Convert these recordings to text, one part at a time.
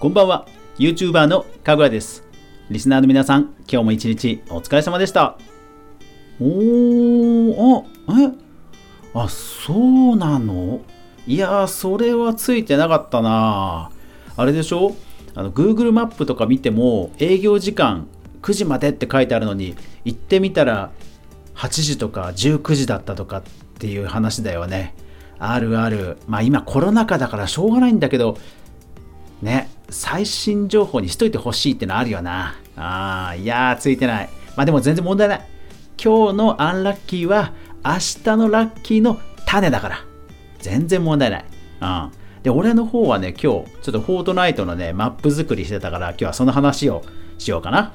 こんばんは。YouTuber のかぐわです。リスナーの皆さん今日も一日お疲れ様でした。おーあえ？あそうなの？いやそれはついてなかったな。あれでしょ？あの Google マップとか見ても営業時間9時までって書いてあるのに行ってみたら8時とか19時だったとかっていう話だよね。あるある。まあ今コロナ禍だからしょうがないんだけどね。最新情報にしといてほしいってのあるよな。あーいやーついてない。まあでも全然問題ない。今日のアンラッキーは明日のラッキーの種だから。全然問題ない。うん。で俺の方はね今日ちょっとフォートナイトのねマップ作りしてたから今日はその話をしようかな。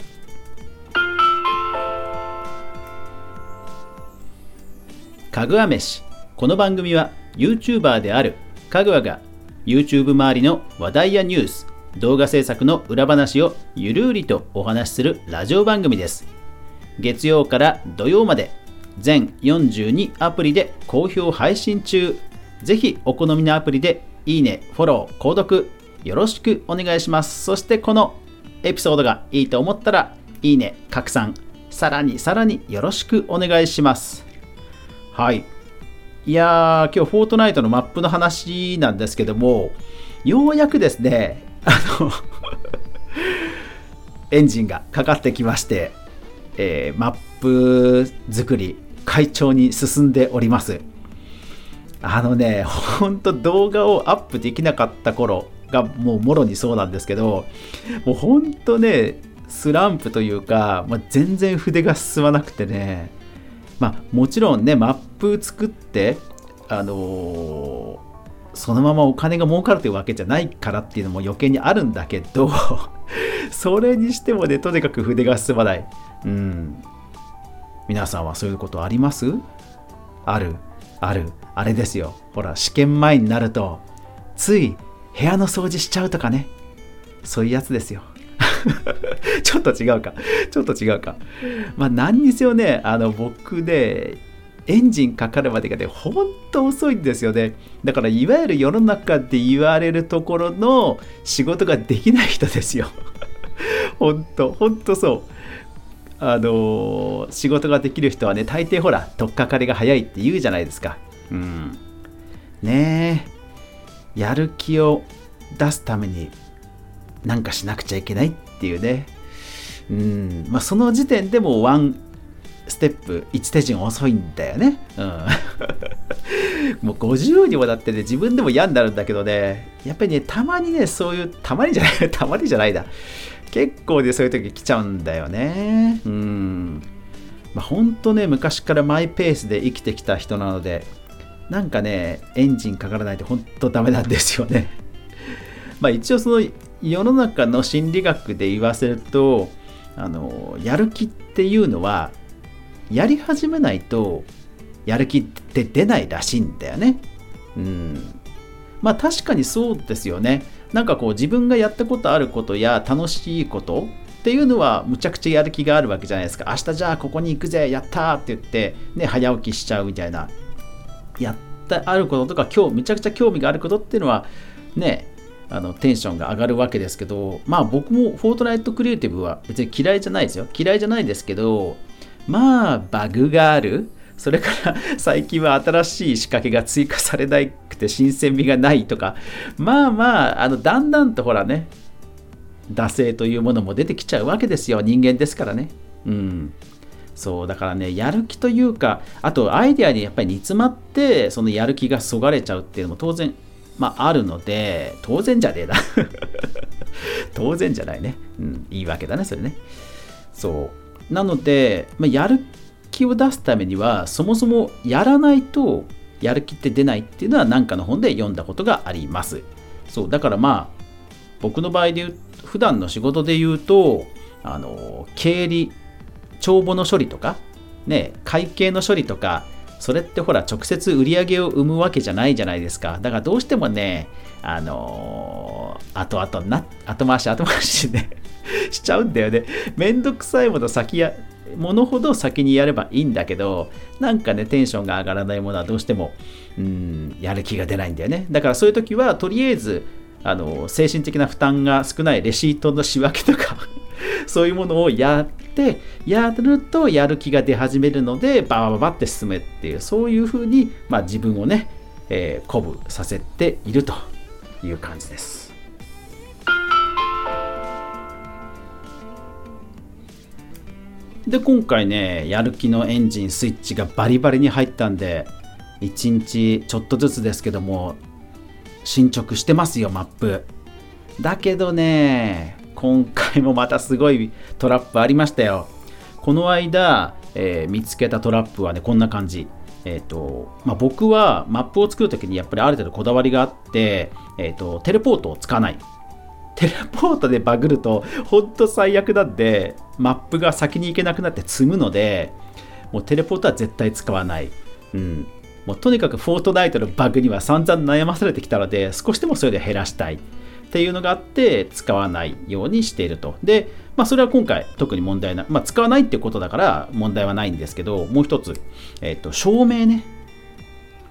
かぐわ飯。この番組は YouTuber であるかぐわが YouTube 周りの話題やニュース動画制作の裏話をゆるりとお話しするラジオ番組です。月曜から土曜まで全42アプリで好評配信中。ぜひお好みのアプリでいいね、フォロー、購読よろしくお願いします。そしてこのエピソードがいいと思ったらいいね、拡散。さらにさらによろしくお願いします。はい。いやー今日フォートナイトのマップの話なんですけどもようやくですねあ のエンジンがかかってきまして、えーマップ作り快調に進んでおります。あのねほんと動画をアップできなかった頃がもうもろにそうなんですけどもうほんとねスランプというか、まあ、全然筆が進まなくてねまあもちろんねマップ作ってあのそのままお金が儲かるというわけじゃないからっていうのも余計にあるんだけど それにしてもねとにかく筆が進まない。うん。皆さんはそういうことあります？ある。ある。あれですよ。ほら試験前になるとつい部屋の掃除しちゃうとかね。そういうやつですよ。ちょっと違うか。ちょっと違うか。まあ何にせよねあの僕ねエンジンかかるまでがねほんと遅いんですよね。だからいわゆる世の中で言われるところの仕事ができない人ですよ。ほんとほんとそう。あのー仕事ができる人はね大抵ほら取っかかりが早いって言うじゃないですか。うん。ねえ。やる気を出すためになんかしなくちゃいけないっていうね。うん。まあその時点でもワンステップ1手順遅いんだよね。うん。もう50にもだってね自分でも嫌になるんだけどね。やっぱりねたまにねそういうたまにじゃない たまにじゃないだ。結構ねそういう時来ちゃうんだよね。うん。まあほんとね昔からマイペースで生きてきた人なのでなんかねエンジンかからないとほんとダメなんですよね。まあ一応その世の中の心理学で言わせるとあのやる気っていうのはやり始めないとやる気って出ないらしいんだよね。うん。まあ確かにそうですよね。なんかこう自分がやったことあることや楽しいことっていうのはむちゃくちゃやる気があるわけじゃないですか。明日じゃあここに行くぜやったーって言ってね早起きしちゃうみたいな。やったあることとか今日むちゃくちゃ興味があることっていうのはねあのテンションが上がるわけですけどまあ僕もフォートナイトクリエイティブは別に嫌いじゃないですよ嫌いじゃないですけどまあバグがある。それから 最近は新しい仕掛けが追加されなくて新鮮味がないとか。まあまああのだんだんとほらね惰性というものも出てきちゃうわけですよ。人間ですからね。うん。そうだからねやる気というかあとアイデアにやっぱり煮詰まってそのやる気がそがれちゃうっていうのも当然まああるので当然じゃねえな。当然じゃないね、うん、いいわけだねそれね。そう。なので、まあ、やる気を出すためにはそもそもやらないとやる気って出ないっていうのは何かの本で読んだことがあります。そうだからまあ僕の場合で言う普段の仕事で言うとあの経理帳簿の処理とかね会計の処理とかそれってほら直接売り上げを生むわけじゃないじゃないですか。だからどうしてもねあの後々な後回し後回しねしちゃうんだよねめんどくさいもの先やものほど先にやればいいんだけどなんかねテンションが上がらないものはどうしてもうんやる気が出ないんだよねだからそういう時はとりあえずあの精神的な負担が少ないレシートの仕分けとか そういうものをやってやるとやる気が出始めるのでババババって進めっていうそういうふうに、まあ、自分をね、えー、鼓舞させているという感じです。で今回ねやる気のエンジンスイッチがバリバリに入ったんで1日ちょっとずつですけども進捗してますよマップ。だけどね今回もまたすごいトラップありましたよ。この間、えー、見つけたトラップはねこんな感じ。えーとまあ、僕はマップを作るときにやっぱりある程度こだわりがあって、えーとテレポートを使わない。テレポートでバグると本当最悪なんでマップが先に行けなくなって積むのでもうテレポートは絶対使わない、うん、もうとにかくフォートナイトのバグには散々悩まされてきたので少しでもそれで減らしたい。っていうのがあって使わないようにしていると。で、まあ、それは今回特に問題ない、まあ、使わないってことだから問題はないんですけどもう一つ、えっ、と照明ね。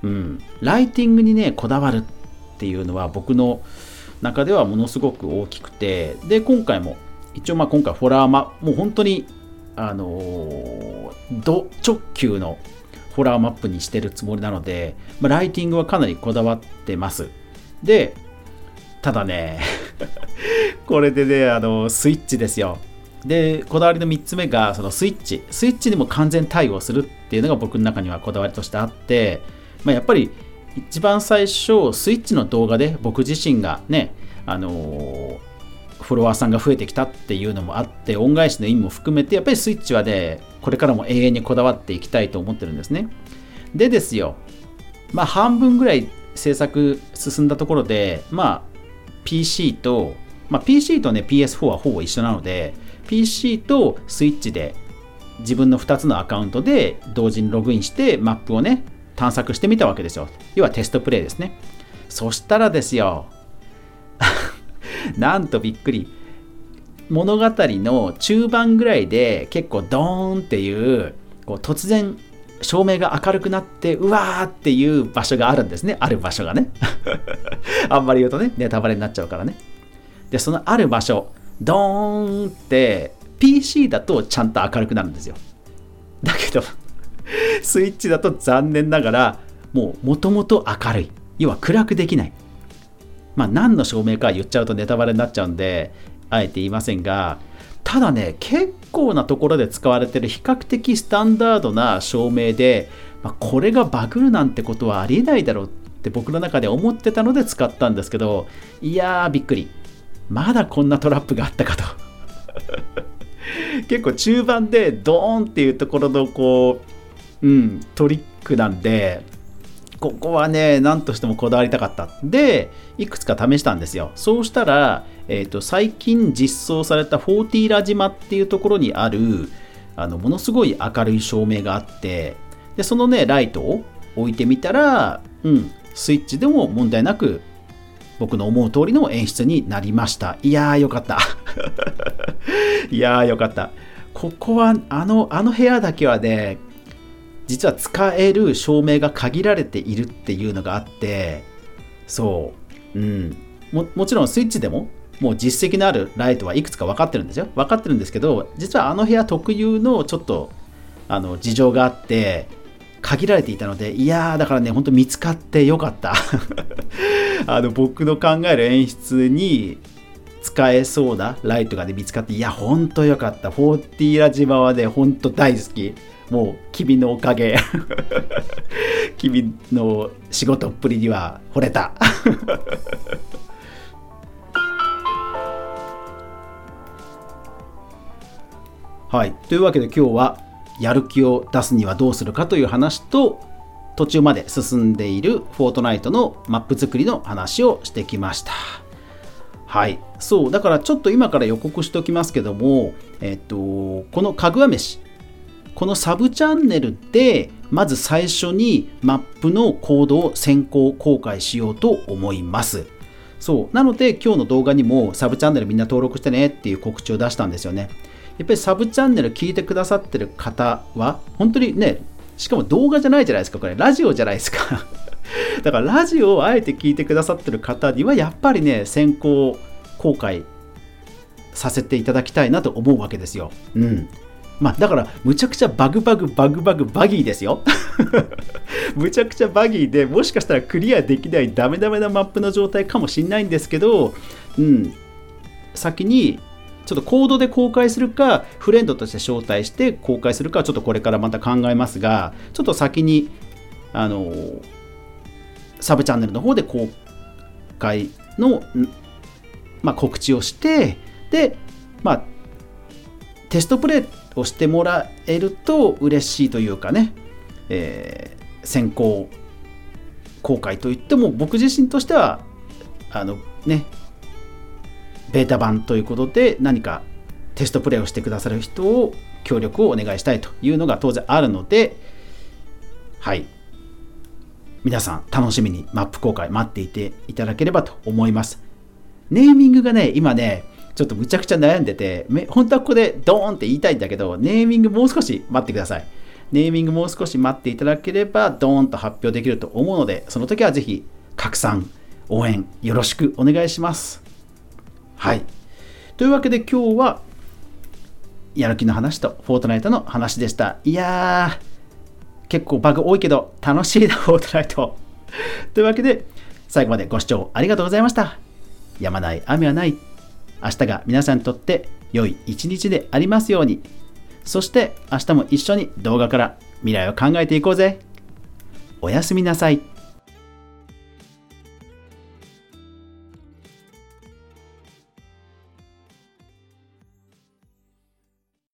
うん。ライティングにねこだわるっていうのは僕の中ではものすごく大きくてで今回も一応まあ今回ホラーマもう本当にあのー、ド直球のホラーマップにしてるつもりなので、まあ、ライティングはかなりこだわってます。でただね これでねあのスイッチですよ。でこだわりの3つ目がそのスイッチ。スイッチにも完全対応するっていうのが僕の中にはこだわりとしてあって、まあ、やっぱり一番最初スイッチの動画で僕自身がねあのー、フォロワーさんが増えてきたっていうのもあって恩返しの意味も含めてやっぱりスイッチはねこれからも永遠にこだわっていきたいと思ってるんですねでですよまあ半分ぐらい制作進んだところでまあ PC と、まあ、PC とね PS4 はほぼ一緒なので PC とスイッチで自分の2つのアカウントで同時にログインしてマップをね探索してみたわけですよ。要はテストプレイですね。そしたらですよ、なんとびっくり。物語の中盤ぐらいで結構ドーンっていうこう突然照明が明るくなってうわーっていう場所があるんですね。ある場所がね。あんまり言うとねネタバレになっちゃうからね。でそのある場所ドーンって PC だとちゃんと明るくなるんですよ。だけどスイッチだと残念ながらもうもともと明るい。要は暗くできない。まあ何の照明か言っちゃうとネタバレになっちゃうんであえて言いませんがただね結構なところで使われてる比較的スタンダードな照明で、まあ、これがバグるなんてことはありえないだろうって僕の中で思ってたので使ったんですけどいやーびっくり。まだこんなトラップがあったかと。結構中盤でドーンっていうところのこううん、トリックなんで、ここはね、何としてもこだわりたかった。で、いくつか試したんですよ。そうしたら、えーと、最近実装されたフォーティーラ島っていうところにある、あのものすごい明るい照明があって、でそのね、ライトを置いてみたら、うん、スイッチでも問題なく僕の思う通りの演出になりました。いやーよかった。いやーよかった。ここは、あの、あの部屋だけはね、実は使える照明が限られているっていうのがあってそう。うん。ももちろんスイッチでももう実績のあるライトはいくつか分かってるんですよ。分かってるんですけど実はあの部屋特有のちょっとあの事情があって限られていたのでいやーだからねほんと見つかってよかった。あの僕の考える演出に使えそうなライトが、ね、見つかっていやほんとよかった。フォーティーラ島はねほんと大好き。もう君のおかげ。君の仕事っぷりには惚れた。はい。というわけで今日はやる気を出すにはどうするかという話と途中まで進んでいるフォートナイトのマップ作りの話をしてきました。はい。そう。だからちょっと今から予告しておきますけどもえっとこのかぐわ飯。このサブチャンネルでまず最初にマップのコードを先行公開しようと思います。そう。なので今日の動画にもサブチャンネルみんな登録してねっていう告知を出したんですよね。やっぱりサブチャンネル聞いてくださってる方は本当にね、しかも動画じゃないじゃないですか、これラジオじゃないですか。だからラジオをあえて聞いてくださってる方にはやっぱりね先行公開させていただきたいなと思うわけですよ。うんまあ、だからむちゃくちゃバグバグバグバグバギーですよ。むちゃくちゃバギーでもしかしたらクリアできないダメダメなマップの状態かもしれないんですけど、うん、先にちょっとコードで公開するかフレンドとして招待して公開するかちょっとこれからまた考えますがちょっと先にあのサブチャンネルの方で公開の、まあ、告知をしてでまあテストプレイをしてもらえると嬉しいというかね、えー、先行公開といっても僕自身としてはあのねベータ版ということで何かテストプレイをしてくださる人を協力をお願いしたいというのが当然あるのではい。皆さん楽しみにマップ公開待っていていただければと思います。ネーミングがね今ねちょっとむちゃくちゃ悩んでて、本当はここでドーンって言いたいんだけど、ネーミングもう少し待ってください。ネーミングもう少し待っていただければ、ドーンと発表できると思うので、その時はぜひ拡散、応援よろしくお願いします。はい。というわけで今日は、やる気の話とフォートナイトの話でした。いやー、結構バグ多いけど楽しいな、フォートナイト。というわけで、最後までご視聴ありがとうございました。やまない雨はない。明日が皆さんにとって良い一日でありますように。そして明日も一緒に動画から未来を考えていこうぜ。おやすみなさい。